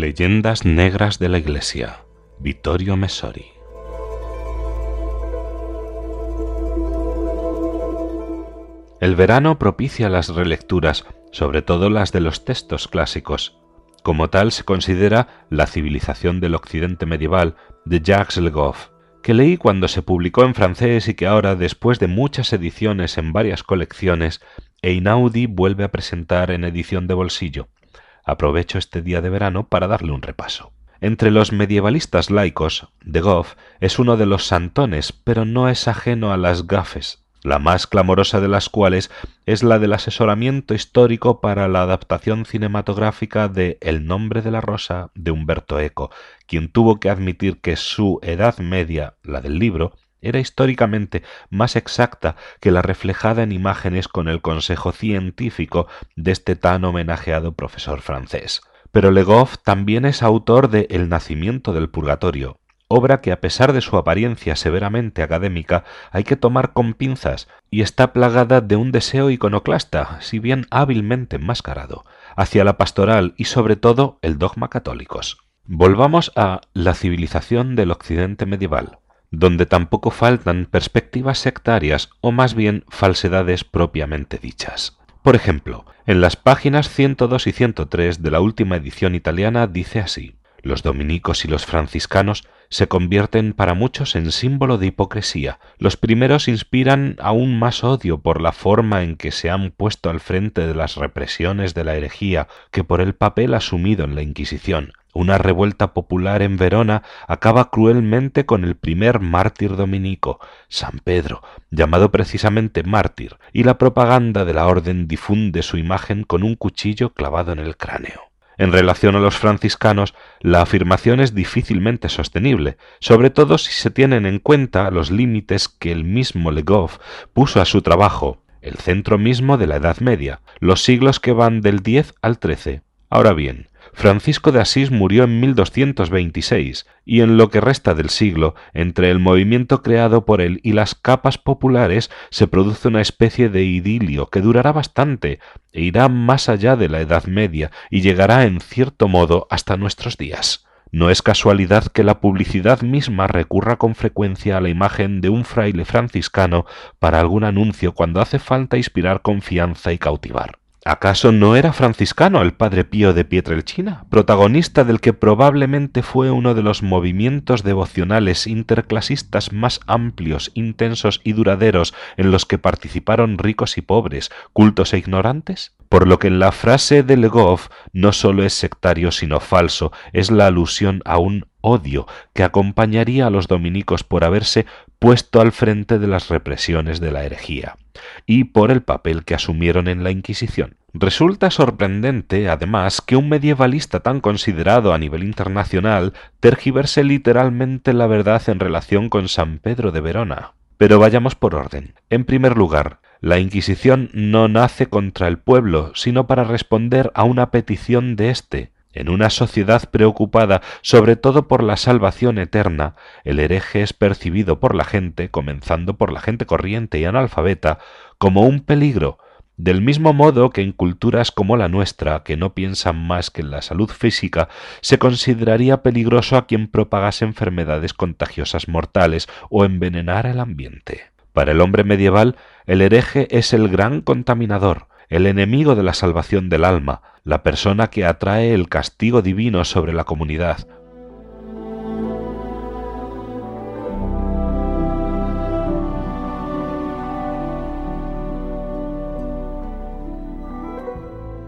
Leyendas Negras de la Iglesia, Vittorio Messori. El verano propicia las relecturas, sobre todo las de los textos clásicos. Como tal se considera La civilización del occidente medieval de Jacques Le Goff, que leí cuando se publicó en francés y que ahora, después de muchas ediciones en varias colecciones, Einaudi vuelve a presentar en edición de bolsillo. Aprovecho este día de verano para darle un repaso. Entre los medievalistas laicos, de Goff es uno de los santones, pero no es ajeno a las gafes, la más clamorosa de las cuales es la del asesoramiento histórico para la adaptación cinematográfica de El nombre de la rosa de Humberto Eco, quien tuvo que admitir que su Edad Media, la del libro, era históricamente más exacta que la reflejada en imágenes con el consejo científico de este tan homenajeado profesor francés. Pero Legoff también es autor de El nacimiento del purgatorio, obra que a pesar de su apariencia severamente académica hay que tomar con pinzas y está plagada de un deseo iconoclasta, si bien hábilmente enmascarado, hacia la pastoral y sobre todo el dogma católicos. Volvamos a La civilización del occidente medieval, donde tampoco faltan perspectivas sectarias o más bien falsedades propiamente dichas. Por ejemplo, en las páginas 102 y 103 de la última edición italiana dice así los dominicos y los franciscanos se convierten para muchos en símbolo de hipocresía. Los primeros inspiran aún más odio por la forma en que se han puesto al frente de las represiones de la herejía que por el papel asumido en la Inquisición. Una revuelta popular en Verona acaba cruelmente con el primer mártir dominico, San Pedro, llamado precisamente mártir, y la propaganda de la orden difunde su imagen con un cuchillo clavado en el cráneo. En relación a los franciscanos, la afirmación es difícilmente sostenible, sobre todo si se tienen en cuenta los límites que el mismo Le Goff puso a su trabajo, el centro mismo de la Edad Media, los siglos que van del X al XIII. Ahora bien, Francisco de Asís murió en 1226 y en lo que resta del siglo, entre el movimiento creado por él y las capas populares, se produce una especie de idilio que durará bastante e irá más allá de la Edad Media y llegará en cierto modo hasta nuestros días. No es casualidad que la publicidad misma recurra con frecuencia a la imagen de un fraile franciscano para algún anuncio cuando hace falta inspirar confianza y cautivar. ¿Acaso no era franciscano el padre Pío de Pietrelchina, protagonista del que probablemente fue uno de los movimientos devocionales interclasistas más amplios, intensos y duraderos en los que participaron ricos y pobres, cultos e ignorantes? Por lo que en la frase de Legoff no solo es sectario sino falso, es la alusión a un odio que acompañaría a los dominicos por haberse puesto al frente de las represiones de la herejía y por el papel que asumieron en la Inquisición. Resulta sorprendente, además, que un medievalista tan considerado a nivel internacional tergiverse literalmente la verdad en relación con San Pedro de Verona. Pero vayamos por orden. En primer lugar, la Inquisición no nace contra el pueblo, sino para responder a una petición de éste, en una sociedad preocupada sobre todo por la salvación eterna, el hereje es percibido por la gente, comenzando por la gente corriente y analfabeta, como un peligro, del mismo modo que en culturas como la nuestra, que no piensan más que en la salud física, se consideraría peligroso a quien propagase enfermedades contagiosas mortales o envenenara el ambiente. Para el hombre medieval, el hereje es el gran contaminador, el enemigo de la salvación del alma, la persona que atrae el castigo divino sobre la comunidad,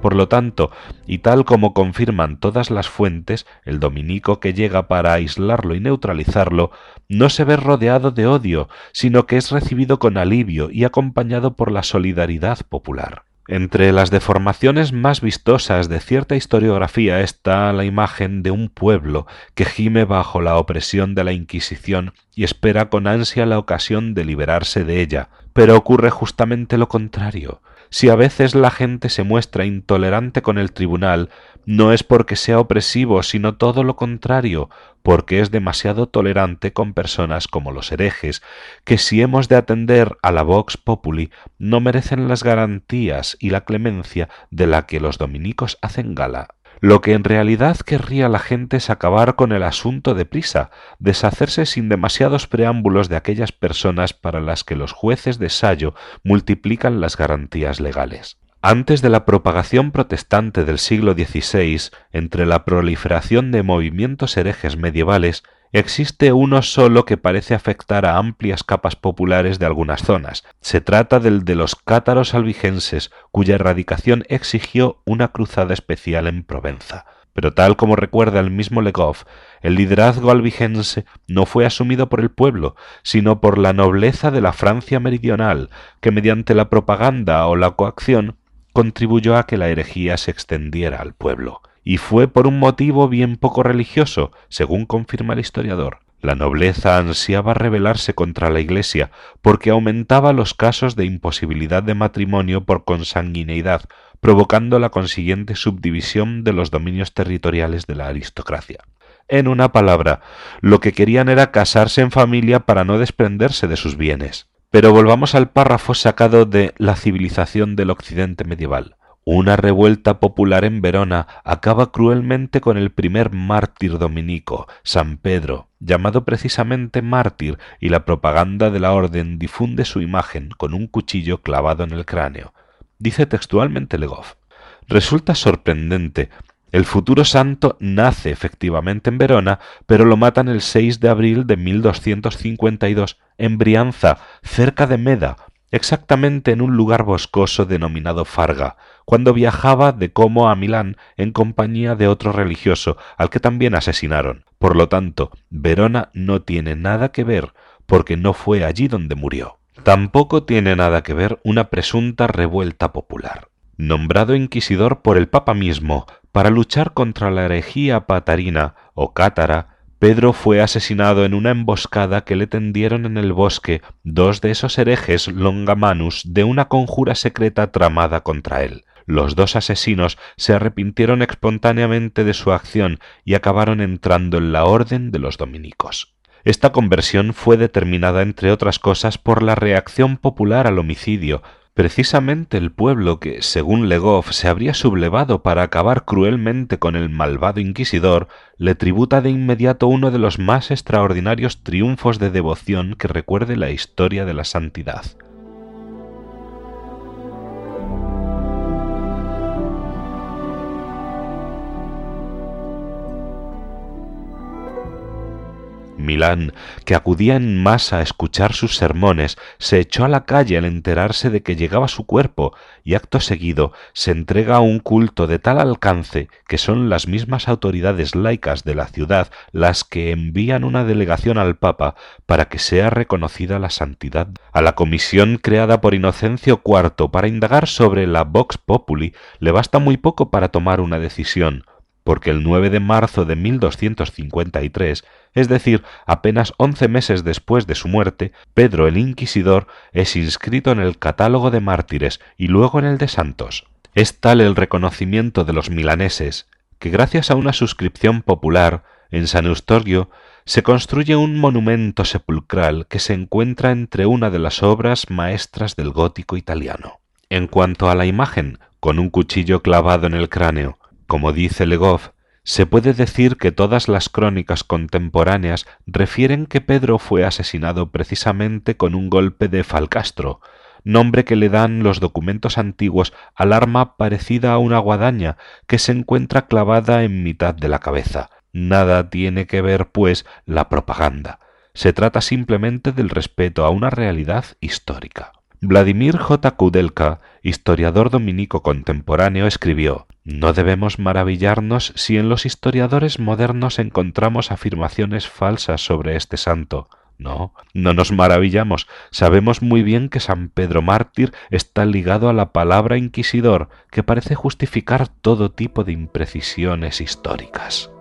Por lo tanto, y tal como confirman todas las fuentes, el dominico que llega para aislarlo y neutralizarlo no se ve rodeado de odio, sino que es recibido con alivio y acompañado por la solidaridad popular. Entre las deformaciones más vistosas de cierta historiografía está la imagen de un pueblo que gime bajo la opresión de la Inquisición y espera con ansia la ocasión de liberarse de ella. Pero ocurre justamente lo contrario. Si a veces la gente se muestra intolerante con el tribunal, no es porque sea opresivo, sino todo lo contrario, porque es demasiado tolerante con personas como los herejes, que si hemos de atender a la vox populi, no merecen las garantías y la clemencia de la que los dominicos hacen gala. Lo que en realidad querría la gente es acabar con el asunto deprisa, deshacerse sin demasiados preámbulos de aquellas personas para las que los jueces de Sayo multiplican las garantías legales. Antes de la propagación protestante del siglo XVI, entre la proliferación de movimientos herejes medievales, existe uno solo que parece afectar a amplias capas populares de algunas zonas. Se trata del de los cátaros albigenses, cuya erradicación exigió una cruzada especial en Provenza. Pero tal como recuerda el mismo Legoff, el liderazgo albigense no fue asumido por el pueblo, sino por la nobleza de la Francia meridional, que mediante la propaganda o la coacción contribuyó a que la herejía se extendiera al pueblo, y fue por un motivo bien poco religioso, según confirma el historiador. La nobleza ansiaba rebelarse contra la Iglesia porque aumentaba los casos de imposibilidad de matrimonio por consanguineidad, provocando la consiguiente subdivisión de los dominios territoriales de la aristocracia. En una palabra, lo que querían era casarse en familia para no desprenderse de sus bienes. Pero volvamos al párrafo sacado de La civilización del Occidente medieval. Una revuelta popular en Verona acaba cruelmente con el primer mártir dominico, San Pedro, llamado precisamente mártir, y la propaganda de la orden difunde su imagen con un cuchillo clavado en el cráneo. Dice textualmente Legoff. Resulta sorprendente el futuro santo nace efectivamente en Verona, pero lo matan el 6 de abril de 1252 en Brianza, cerca de Meda, exactamente en un lugar boscoso denominado Farga, cuando viajaba de Como a Milán en compañía de otro religioso, al que también asesinaron. Por lo tanto, Verona no tiene nada que ver, porque no fue allí donde murió. Tampoco tiene nada que ver una presunta revuelta popular. Nombrado inquisidor por el Papa mismo para luchar contra la herejía patarina o cátara, Pedro fue asesinado en una emboscada que le tendieron en el bosque dos de esos herejes longamanus de una conjura secreta tramada contra él. Los dos asesinos se arrepintieron espontáneamente de su acción y acabaron entrando en la orden de los dominicos. Esta conversión fue determinada, entre otras cosas, por la reacción popular al homicidio, Precisamente el pueblo que, según Legoff, se habría sublevado para acabar cruelmente con el malvado inquisidor, le tributa de inmediato uno de los más extraordinarios triunfos de devoción que recuerde la historia de la santidad. Milán, que acudía en masa a escuchar sus sermones, se echó a la calle al enterarse de que llegaba su cuerpo y acto seguido se entrega a un culto de tal alcance que son las mismas autoridades laicas de la ciudad las que envían una delegación al Papa para que sea reconocida la santidad. A la comisión creada por Inocencio IV para indagar sobre la Vox Populi le basta muy poco para tomar una decisión porque el 9 de marzo de 1253, es decir, apenas once meses después de su muerte, Pedro el Inquisidor es inscrito en el catálogo de mártires y luego en el de santos. Es tal el reconocimiento de los milaneses que gracias a una suscripción popular en San Eustorio se construye un monumento sepulcral que se encuentra entre una de las obras maestras del gótico italiano. En cuanto a la imagen, con un cuchillo clavado en el cráneo, como dice Legoff, se puede decir que todas las crónicas contemporáneas refieren que Pedro fue asesinado precisamente con un golpe de falcastro, nombre que le dan los documentos antiguos al arma parecida a una guadaña que se encuentra clavada en mitad de la cabeza. Nada tiene que ver, pues, la propaganda. Se trata simplemente del respeto a una realidad histórica. Vladimir J. Kudelka, historiador dominico contemporáneo, escribió No debemos maravillarnos si en los historiadores modernos encontramos afirmaciones falsas sobre este santo. No, no nos maravillamos. Sabemos muy bien que San Pedro Mártir está ligado a la palabra inquisidor, que parece justificar todo tipo de imprecisiones históricas.